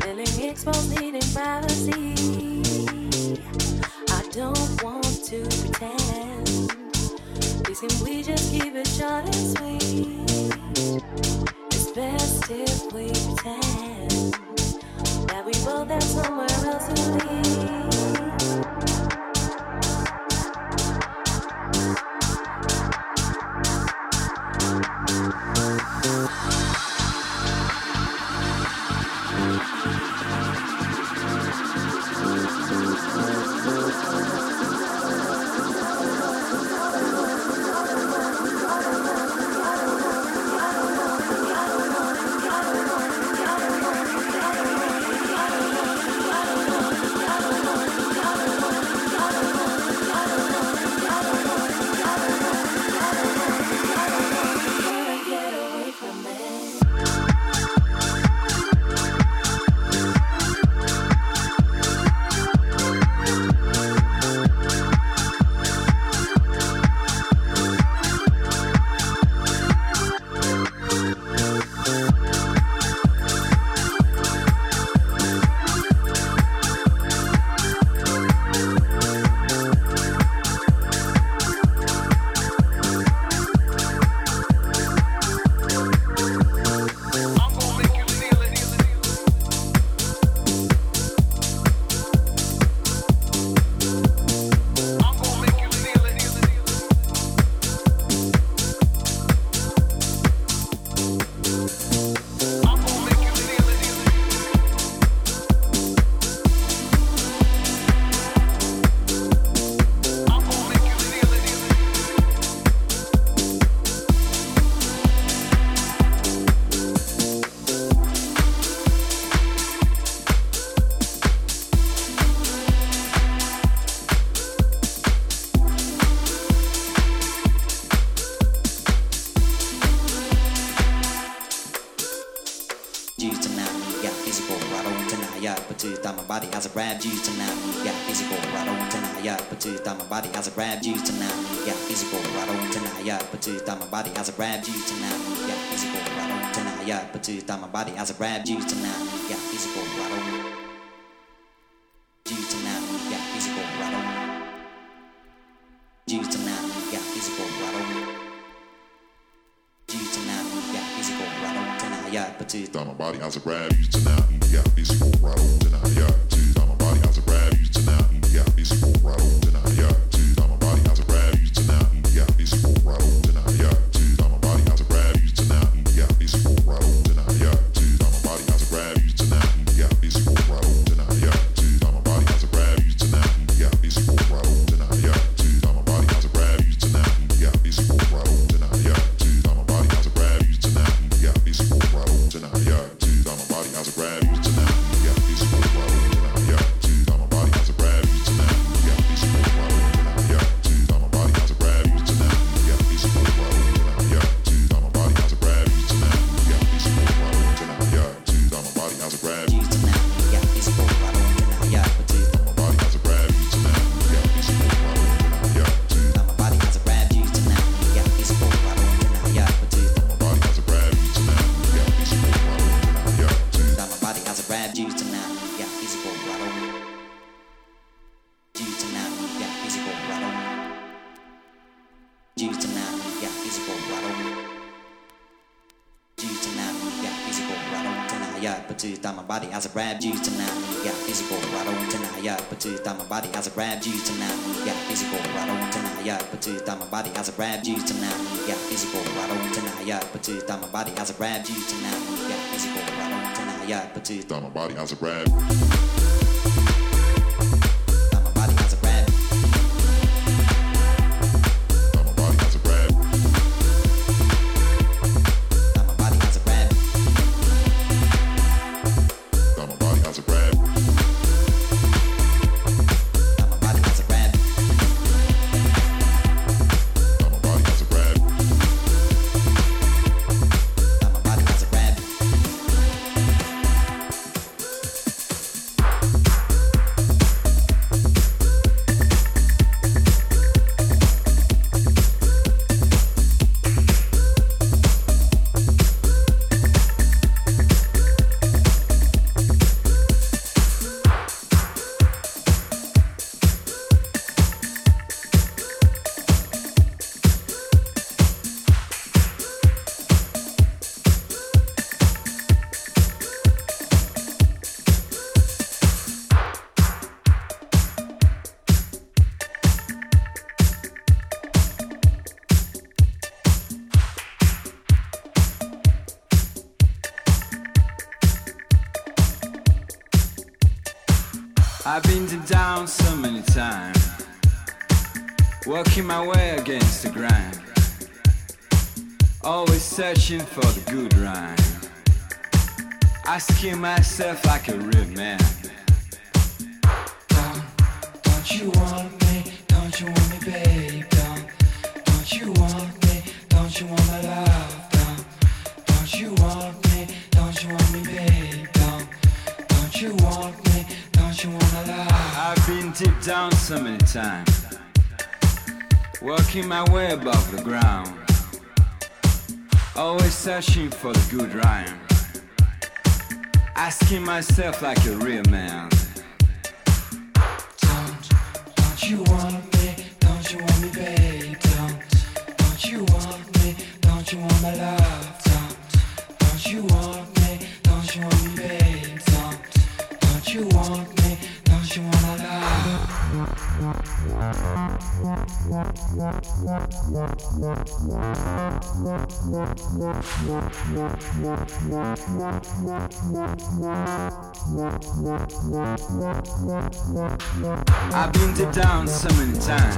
feeling exposed, needing privacy. I don't want to pretend. Please, can we just keep it short and sweet? It's best if we pretend that we both have somewhere else to be. to that my body has grabbed you tonight. Yeah, easy boy, I don't deny ya. But to my body has grabbed you tonight. Yeah, easy boy, I don't deny ya. But to my body has grabbed you tonight. Yeah, easy boy, I don't. You tonight, yeah, easy boy, I don't. You tonight, yeah, easy boy, I don't. You tonight, yeah, easy boy, I don't deny ya. But to that my body has grabbed you. appetite, my body as a grab you tonight. Yeah, physical, on tonight. Yeah. Put your appetite, my body as a grab you tonight. Yeah, physical, on tonight. Yeah. Put your appetite, my body as a grab you tonight. Yeah, physical, I don't deny your appetite, my body has a grab you tonight. Yeah, physical, I don't deny your appetite, my body as a grab. Searching for the good rhyme, asking myself like a real man. Don't, don't you want me? Don't you want me, babe? Don't, don't you want me? Don't you want my love? Don't, don't you want me? Don't you want me, babe? Don't, don't you want me? Don't you wanna lie? I've been deep down so many times, working my way above the ground, always searching for the good rhyme, asking myself like a real man. Don't, don't you want me? Don't you want me, babe? Don't, don't you want me? Don't you want my love? Don't, don't you want me? Don't you want me, babe? Don't, don't you want me? I've been deep down so many times,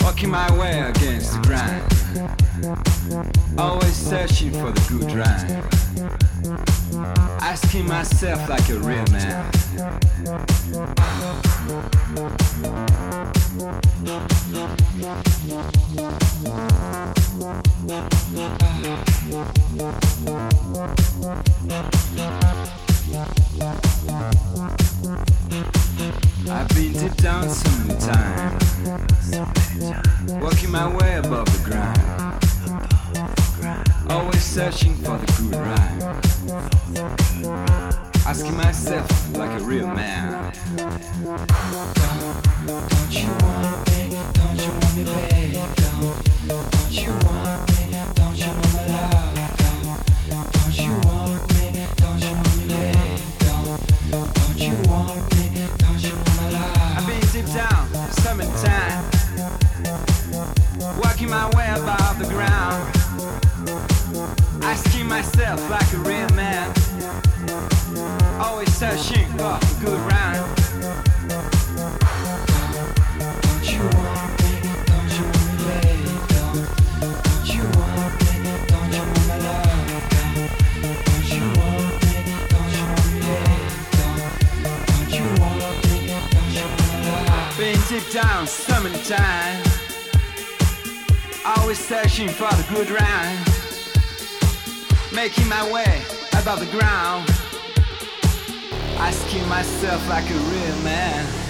walking my way against the grind, always searching for the good rhyme, asking myself like a real man. I've been deep down so many times, working my way above the ground, always searching for the good rhyme, asking myself like a real man. Don't don't you want me? Don't you want me, babe? Don't, don't you want many always searching for the good rhyme, making my way above the ground, asking myself like a real man.